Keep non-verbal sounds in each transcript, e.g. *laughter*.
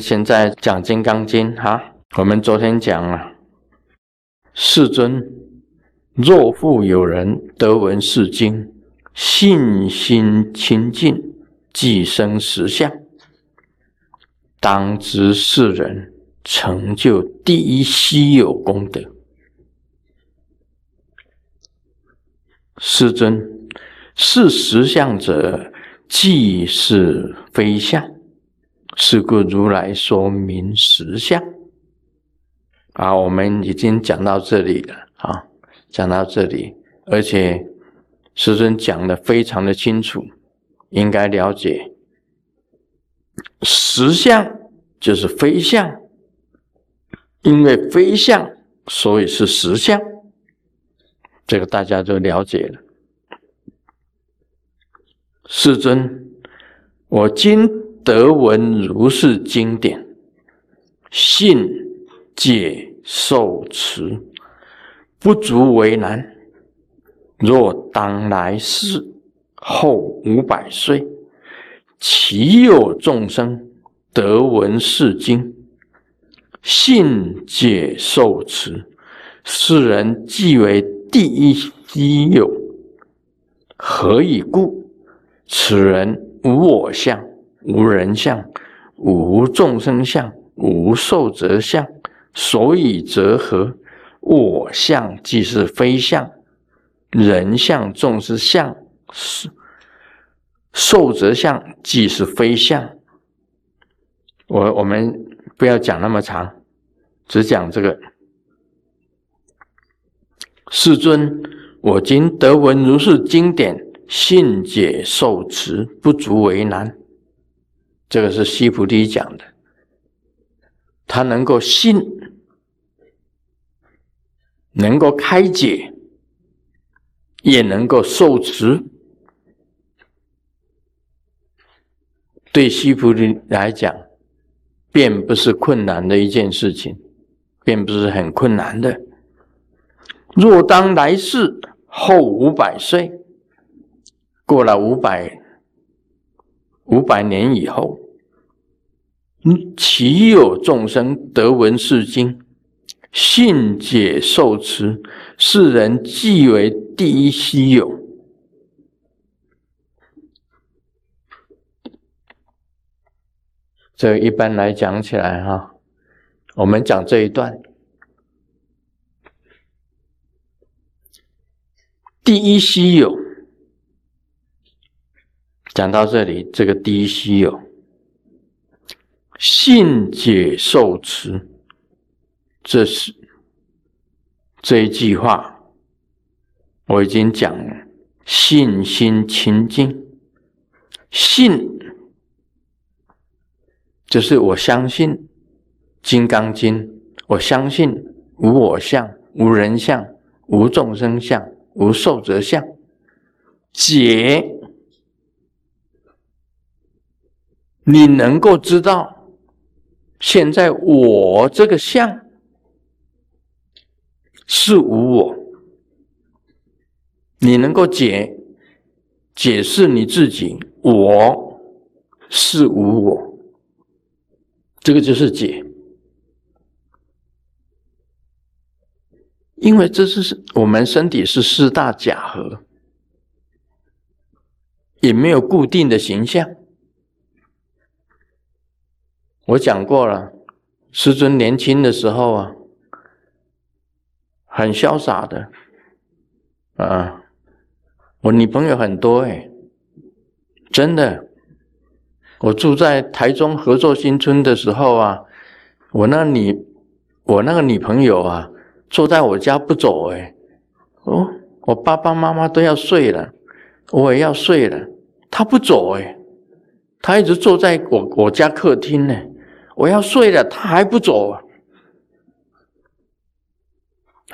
现在讲《金刚经》哈，我们昨天讲了，世尊，若复有人得闻是经，信心清净，即生实相，当知是人成就第一稀有功德。世尊，是实相者，即是非相。是故如来说明实相。啊，我们已经讲到这里了啊，讲到这里，而且师尊讲的非常的清楚，应该了解，实相就是非相，因为非相，所以是实相，这个大家都了解了。师尊，我今。得闻如是经典，信解受持，不足为难。若当来世后五百岁，其有众生得闻是经，信解受持？世人即为第一稀有。何以故？此人无我相。无人相，无众生相，无寿者相，所以则何？我相即是非相，人相、众生相，寿者相即是非相。我我们不要讲那么长，只讲这个。世尊，我今得闻如是经典，信解受持，不足为难。这个是西菩提讲的，他能够信，能够开解，也能够受持，对西菩提来讲，并不是困难的一件事情，并不是很困难的。若当来世后五百岁，过了五百。五百年以后，岂有众生得闻是经，信解受持？世人即为第一稀有。这一般来讲起来，哈，我们讲这一段，第一稀有。讲到这里，这个第一稀有，信解受持，这是这一句话，我已经讲了。信心清净，信就是我相信《金刚经》，我相信无我相、无人相、无众生相、无寿者相，解。你能够知道，现在我这个相是无我，你能够解解释你自己，我是无我，这个就是解，因为这是我们身体是四大假合，也没有固定的形象。我讲过了，师尊年轻的时候啊，很潇洒的，啊，我女朋友很多哎，真的，我住在台中合作新村的时候啊，我那女，我那个女朋友啊，坐在我家不走哎，哦，我爸爸妈妈都要睡了，我也要睡了，她不走哎，她一直坐在我我家客厅呢。我要睡了，他还不走啊！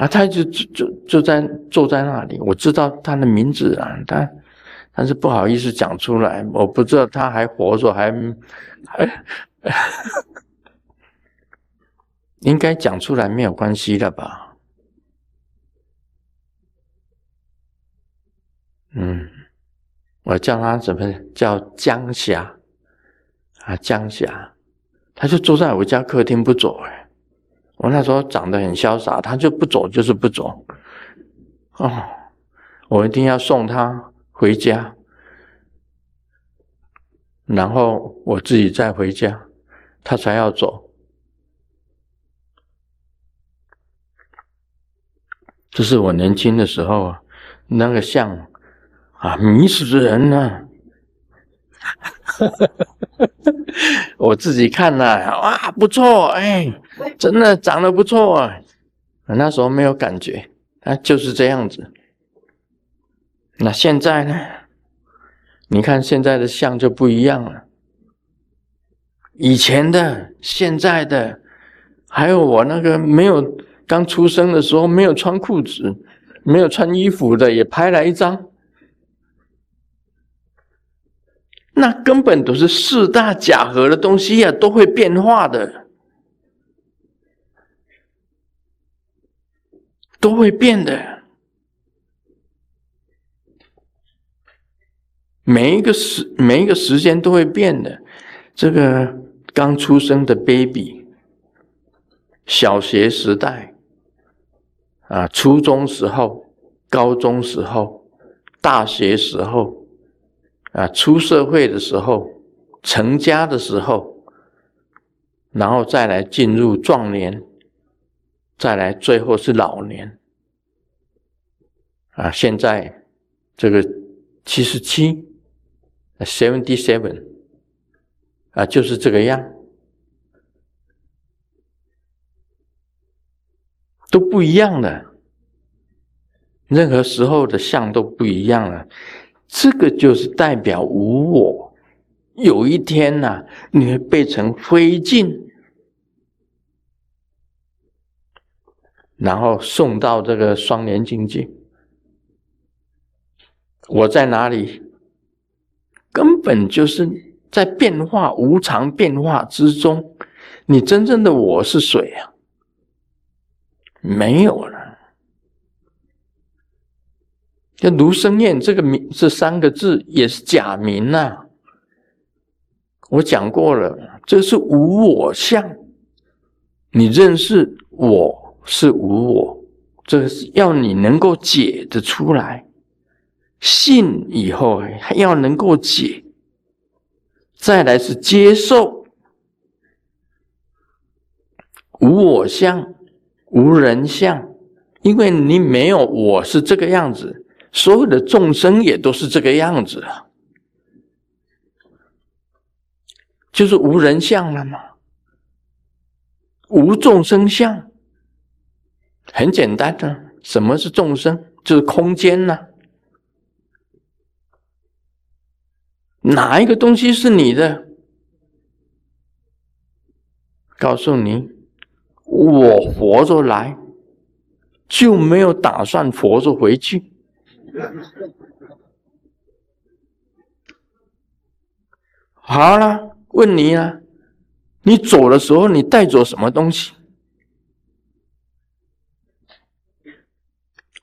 他就就就就在坐在那里。我知道他的名字啊，但但是不好意思讲出来。我不知道他还活着，还还 *laughs* 应该讲出来没有关系的吧？嗯，我叫他怎么叫江霞啊？江霞。他就坐在我家客厅不走哎。我那时候长得很潇洒，他就不走，就是不走。哦，我一定要送他回家，然后我自己再回家，他才要走。这是我年轻的时候啊，那个像啊，迷死人呢。*laughs* 我自己看了，哇，不错，哎，真的长得不错啊。那时候没有感觉，啊，就是这样子。那现在呢？你看现在的相就不一样了。以前的、现在的，还有我那个没有刚出生的时候没有穿裤子、没有穿衣服的，也拍了一张。那根本都是四大假合的东西呀，都会变化的，都会变的。每一个时每一个时间都会变的。这个刚出生的 baby，小学时代，啊，初中时候，高中时候，大学时候。啊，出社会的时候，成家的时候，然后再来进入壮年，再来最后是老年。啊，现在这个七十七，seventy seven，啊，就是这个样，都不一样的，任何时候的相都不一样了。这个就是代表无我，有一天呐，你会变成灰烬，然后送到这个双年境界。我在哪里？根本就是在变化无常变化之中，你真正的我是谁啊？没有了。这卢生燕这个名这三个字也是假名呐。我讲过了，这是无我相。你认识我是无我，这是要你能够解得出来。信以后还要能够解，再来是接受无我相、无人相，因为你没有我是这个样子。所有的众生也都是这个样子啊，就是无人相了嘛，无众生相，很简单的。什么是众生？就是空间呢？哪一个东西是你的？告诉你，我活着来，就没有打算活着回去。好了，问你啊，你走的时候你带走什么东西？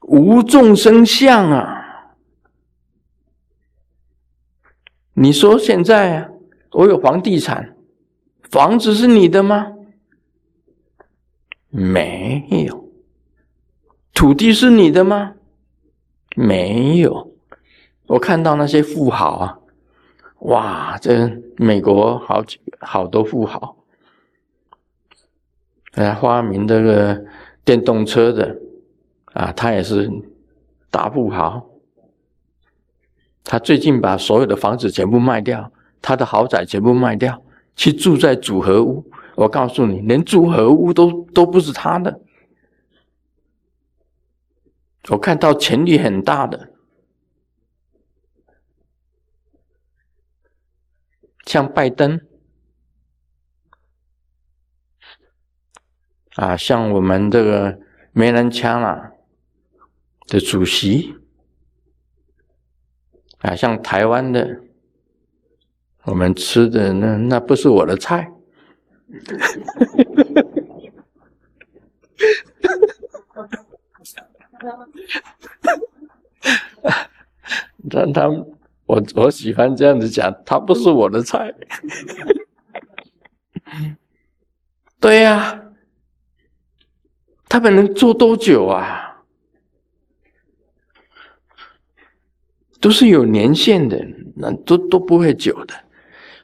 无众生相啊！你说现在，我有房地产，房子是你的吗？没有，土地是你的吗？没有，我看到那些富豪啊，哇，这美国好几好多富豪，哎，发明这个电动车的啊，他也是大富豪。他最近把所有的房子全部卖掉，他的豪宅全部卖掉，去住在组合屋。我告诉你，连组合屋都都不是他的。我看到潜力很大的，像拜登。啊，像我们这个没人枪了的主席。啊，像台湾的，我们吃的那那不是我的菜。*laughs* 但他，我我喜欢这样子讲，他不是我的菜。*laughs* 对呀，他们能做多久啊？都是有年限的，那都都不会久的。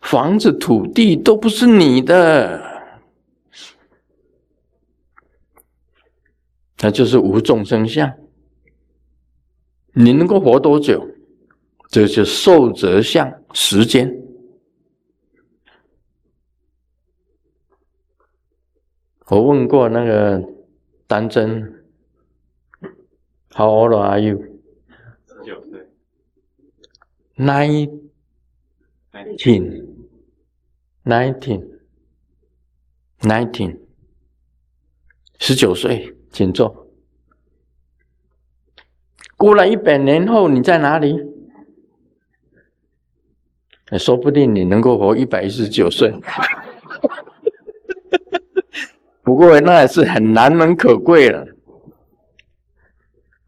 房子、土地都不是你的，那就是无众生相。你能够活多久？这就受则相，时间。我问过那个丹真，How old are you？十九岁。Nineteen。Nineteen。Nineteen。十九岁，请坐。过了一百年后，你在哪里？说不定你能够活一百一十九岁。*laughs* 不过那也是很难能可贵了，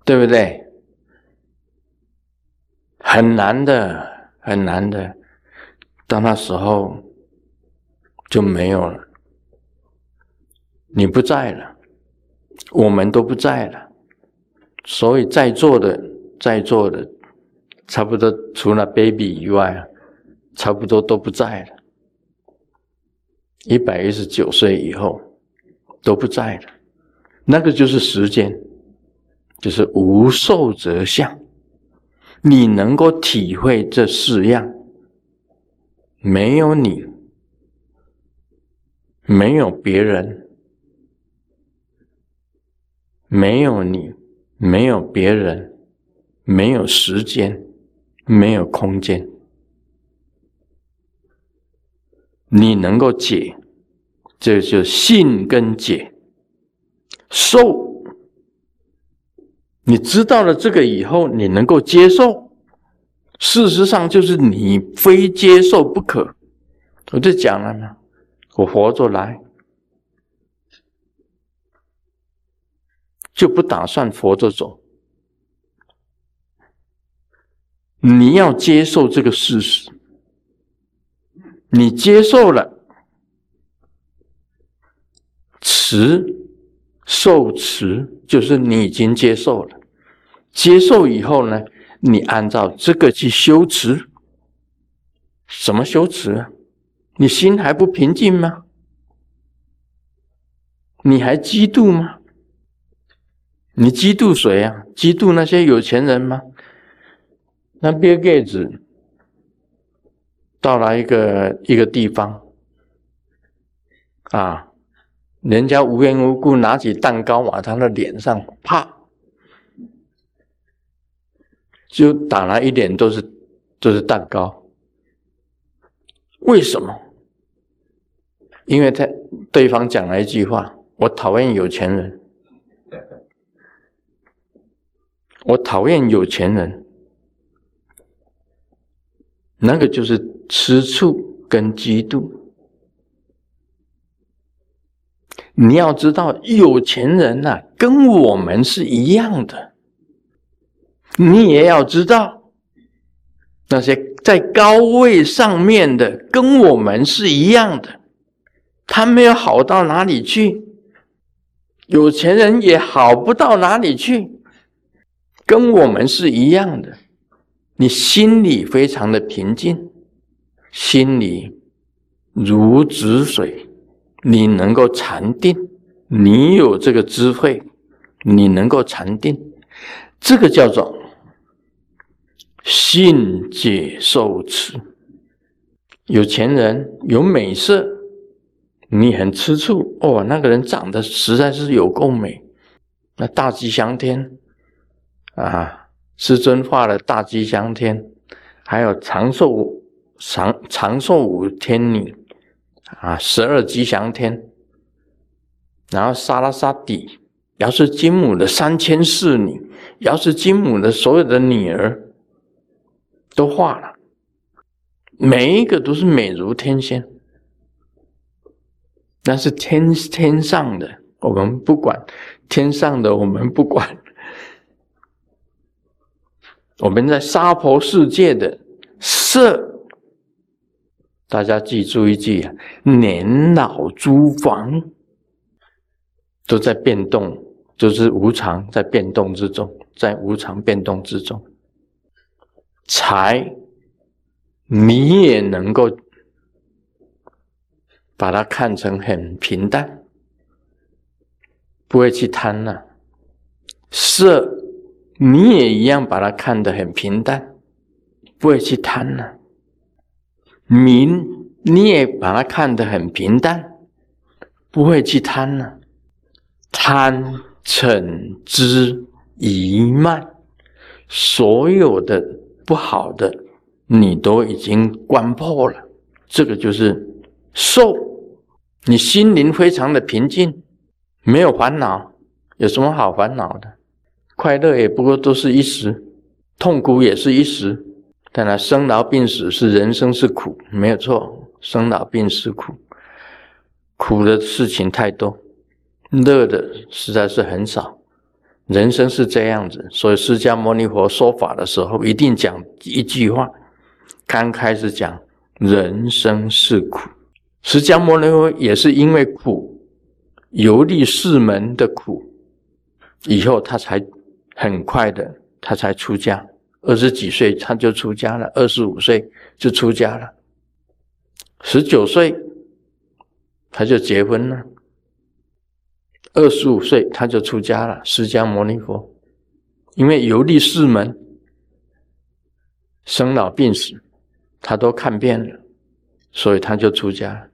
对不对？很难的，很难的，到那时候就没有了，你不在了，我们都不在了，所以在座的，在座的，差不多除了 baby 以外，差不多都不在了，一百一十九岁以后。都不在了，那个就是时间，就是无受则相。你能够体会这四样，没有你，没有别人，没有你，没有别人，没有时间，没有空间，你能够解。这就信跟解，受。你知道了这个以后，你能够接受。事实上，就是你非接受不可。我就讲了嘛，我活着来，就不打算活着走。你要接受这个事实，你接受了。持受持，就是你已经接受了。接受以后呢，你按照这个去修持。什么修持？你心还不平静吗？你还嫉妒吗？你嫉妒谁啊？嫉妒那些有钱人吗？那比盖子到了一个一个地方啊。人家无缘无故拿起蛋糕往他的脸上啪，就打了一脸都是都是蛋糕。为什么？因为他对方讲了一句话：“我讨厌有钱人，我讨厌有钱人。”那个就是吃醋跟嫉妒。你要知道，有钱人呐，跟我们是一样的。你也要知道，那些在高位上面的，跟我们是一样的。他没有好到哪里去，有钱人也好不到哪里去，跟我们是一样的。你心里非常的平静，心里如止水。你能够禅定，你有这个智慧，你能够禅定，这个叫做信解受持。有钱人有美色，你很吃醋哦，那个人长得实在是有够美，那大吉祥天啊，师尊画了大吉祥天，还有长寿长长寿五天女。啊，十二吉祥天，然后沙拉沙底，要是金母的三千侍女，要是金母的所有的女儿，都画了，每一个都是美如天仙，那是天天上的，我们不管天上的，我们不管，我们在娑婆世界的色。大家记住一句啊：年老珠房，都在变动，就是无常在变动之中，在无常变动之中，财你也能够把它看成很平淡，不会去贪了；色你也一样把它看得很平淡，不会去贪了；名你也把它看得很平淡，不会去贪了。贪嗔痴疑慢，所有的不好的，你都已经关破了。这个就是受，你心灵非常的平静，没有烦恼，有什么好烦恼的？快乐也不过都是一时，痛苦也是一时。当然，生老病死是人生是苦，没有错，生老病死苦，苦的事情太多。乐的实在是很少，人生是这样子，所以释迦牟尼佛说法的时候，一定讲一句话。刚开始讲人生是苦，释迦牟尼佛也是因为苦，游历四门的苦，以后他才很快的，他才出家，二十几岁他就出家了，二十五岁就出家了，十九岁他就结婚了。二十五岁他就出家了，释迦牟尼佛，因为游历四门，生老病死，他都看遍了，所以他就出家了。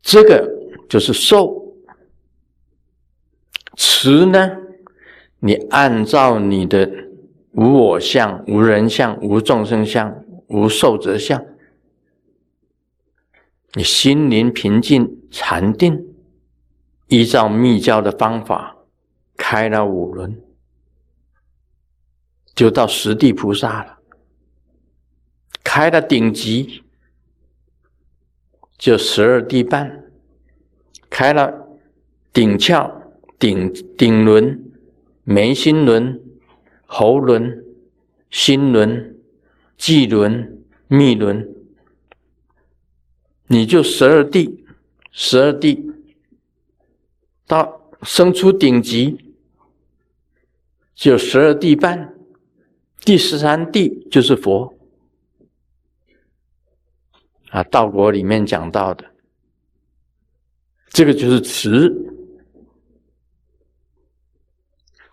这个就是受。持呢，你按照你的无我相、无人相、无众生相、无寿者相，你心灵平静禅定。依照密教的方法开了五轮，就到十地菩萨了。开了顶级就十二地半，开了顶窍、顶顶轮、眉心轮、喉轮、心轮、际轮、密轮，你就十二地，十二地。到生出顶级，就十二地半，第十三地就是佛啊。道国里面讲到的，这个就是慈，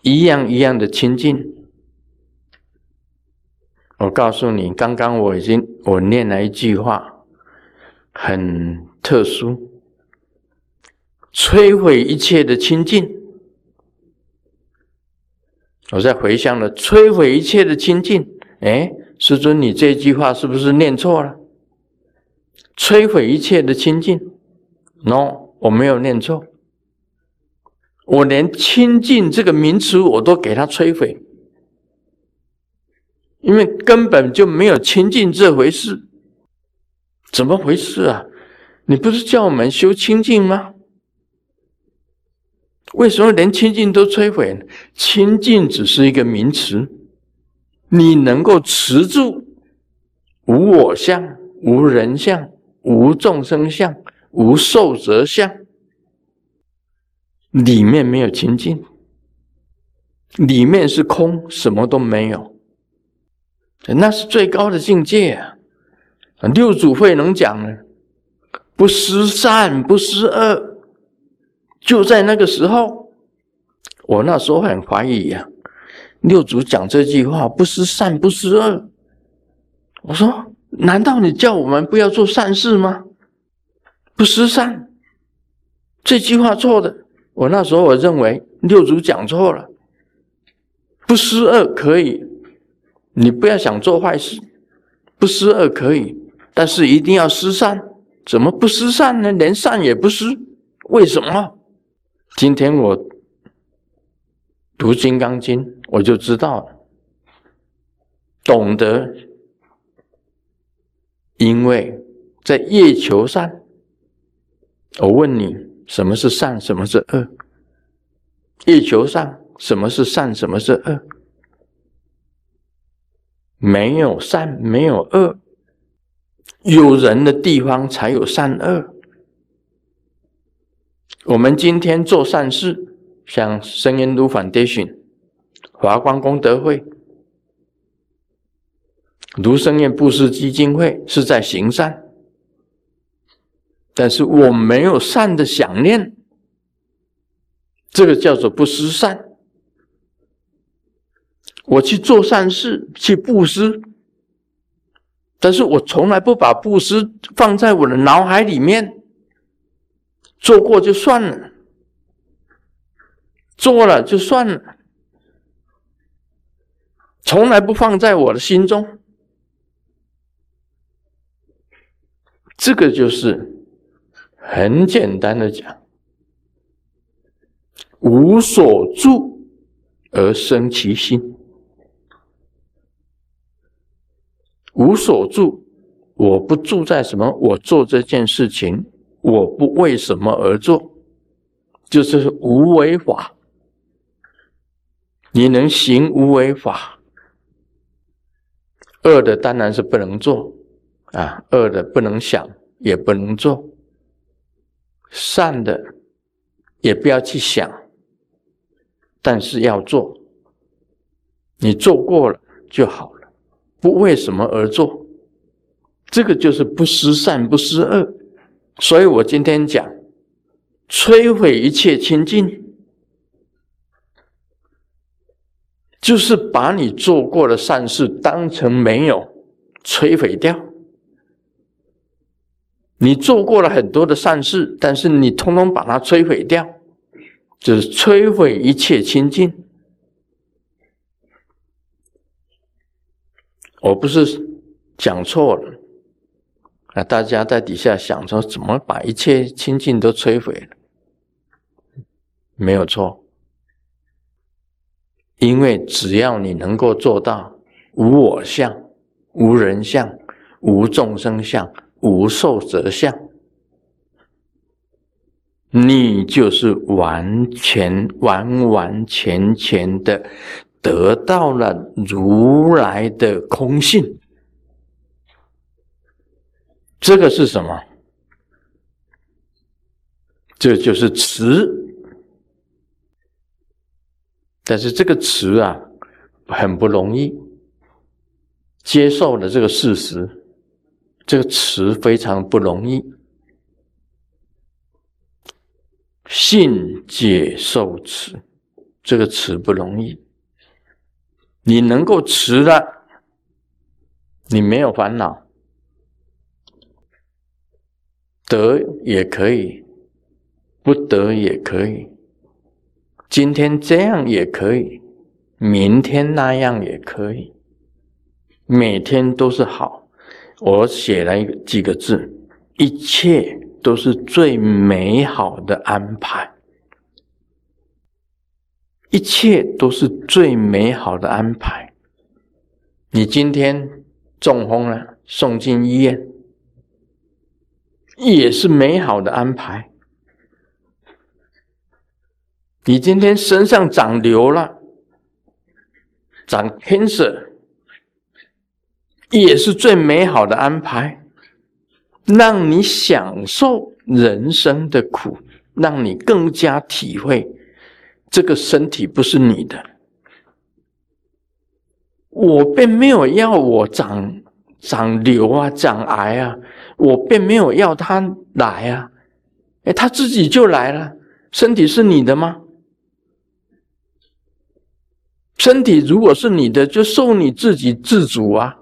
一样一样的亲近。我告诉你，刚刚我已经我念了一句话，很特殊。摧毁一切的清净，我在回想了摧毁一切的清净。哎，师尊，你这句话是不是念错了？摧毁一切的清净？No，我没有念错。我连清净这个名词我都给它摧毁，因为根本就没有清净这回事。怎么回事啊？你不是叫我们修清净吗？为什么连清净都摧毁？清净只是一个名词，你能够持住无我相、无人相、无众生相、无寿者相，里面没有清净，里面是空，什么都没有，那是最高的境界啊！六祖慧能讲呢，不思善，不思恶。就在那个时候，我那时候很怀疑呀。六祖讲这句话，不思善，不思恶。我说，难道你叫我们不要做善事吗？不思善，这句话错的。我那时候我认为六祖讲错了。不思恶可以，你不要想做坏事。不思恶可以，但是一定要思善。怎么不思善呢？连善也不思，为什么？今天我读《金刚经》，我就知道了，懂得，因为在月球上，我问你，什么是善，什么是恶？地球上，什么是善，什么是恶？没有善，没有恶，有人的地方才有善恶。我们今天做善事，像圣言路 Foundation、华光功德会、卢圣愿布施基金会，是在行善。但是我没有善的想念，这个叫做不施善。我去做善事，去布施，但是我从来不把布施放在我的脑海里面，做过就算了，做了就算了，从来不放在我的心中。这个就是。很简单的讲，无所住而生其心。无所住，我不住在什么？我做这件事情，我不为什么而做，就是无为法。你能行无为法，恶的当然是不能做啊，恶的不能想，也不能做。善的也不要去想，但是要做。你做过了就好了，不为什么而做，这个就是不失善不失恶。所以我今天讲，摧毁一切清净，就是把你做过的善事当成没有，摧毁掉。你做过了很多的善事，但是你通通把它摧毁掉，就是摧毁一切清净。我不是讲错了啊！大家在底下想说，怎么把一切清净都摧毁了？没有错，因为只要你能够做到无我相、无人相、无众生相。无受则相，你就是完全完完全全的得到了如来的空性。这个是什么？这就是慈。但是这个慈啊，很不容易接受了这个事实。这个词非常不容易，信解受持，这个词不容易。你能够持了，你没有烦恼，得也可以，不得也可以，今天这样也可以，明天那样也可以，每天都是好。我写了一个几个字，一切都是最美好的安排，一切都是最美好的安排。你今天中风了，送进医院，也是美好的安排。你今天身上长瘤了，长 cancer。也是最美好的安排，让你享受人生的苦，让你更加体会这个身体不是你的。我并没有要我长长瘤啊，长癌啊，我并没有要他来啊，哎，他自己就来了。身体是你的吗？身体如果是你的，就受你自己自主啊。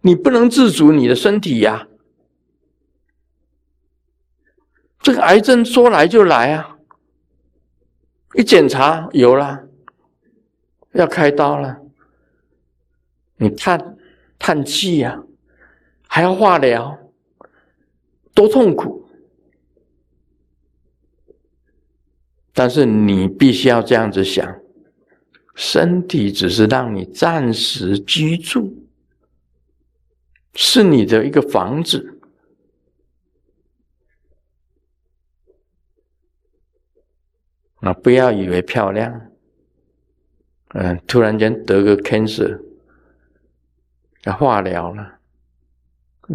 你不能自主你的身体呀！这个癌症说来就来啊！一检查有了，要开刀了，你叹叹气呀，还要化疗，多痛苦！但是你必须要这样子想：身体只是让你暂时居住。是你的一个房子啊！不要以为漂亮，嗯，突然间得个 cancer，要化疗了，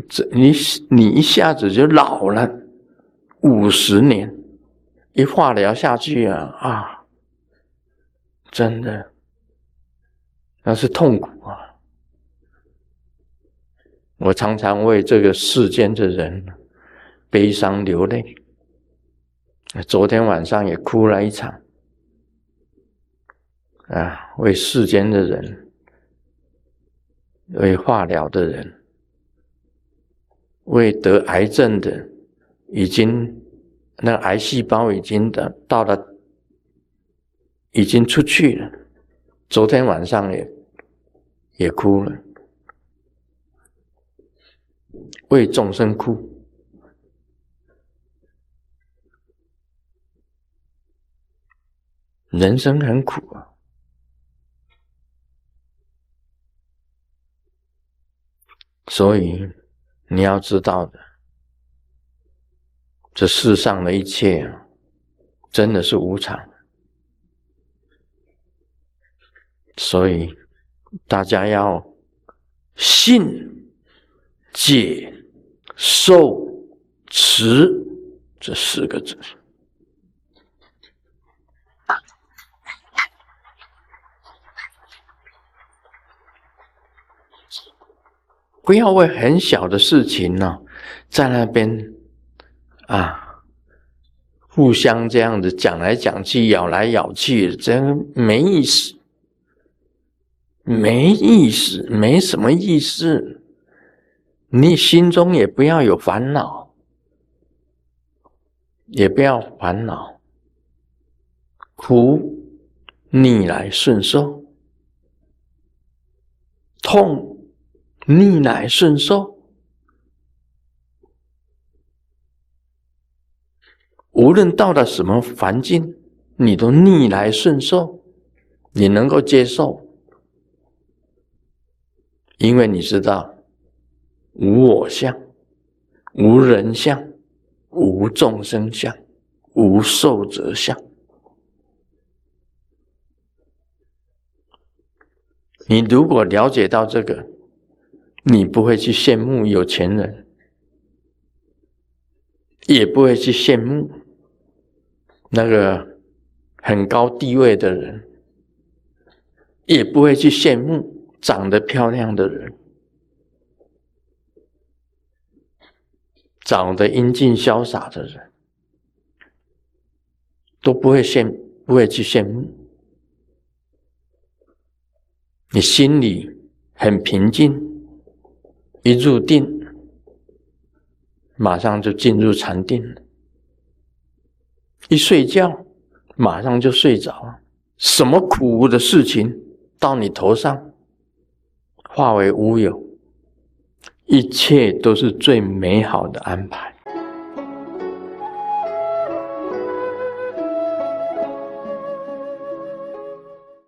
这你你一下子就老了五十年，一化疗下去啊啊，真的那是痛苦啊！我常常为这个世间的人悲伤流泪。昨天晚上也哭了一场啊，为世间的人，为化疗的人，为得癌症的，已经。那癌细胞已经的到了，已经出去了。昨天晚上也也哭了，为众生哭。人生很苦啊，所以你要知道的。这世上的一切，真的是无常，所以大家要信、解、受、持这四个字，不要为很小的事情呢，在那边。啊，互相这样子讲来讲去，咬来咬去，真没意思，没意思，没什么意思。你心中也不要有烦恼，也不要烦恼，苦逆来顺受，痛逆来顺受。无论到了什么环境，你都逆来顺受，你能够接受，因为你知道无我相、无人相、无众生相、无寿者相。你如果了解到这个，你不会去羡慕有钱人，也不会去羡慕。那个很高地位的人，也不会去羡慕长得漂亮的人，长得英俊潇洒的人，都不会羡，不会去羡慕。你心里很平静，一入定，马上就进入禅定了。一睡觉，马上就睡着。什么苦的事情到你头上，化为乌有，一切都是最美好的安排。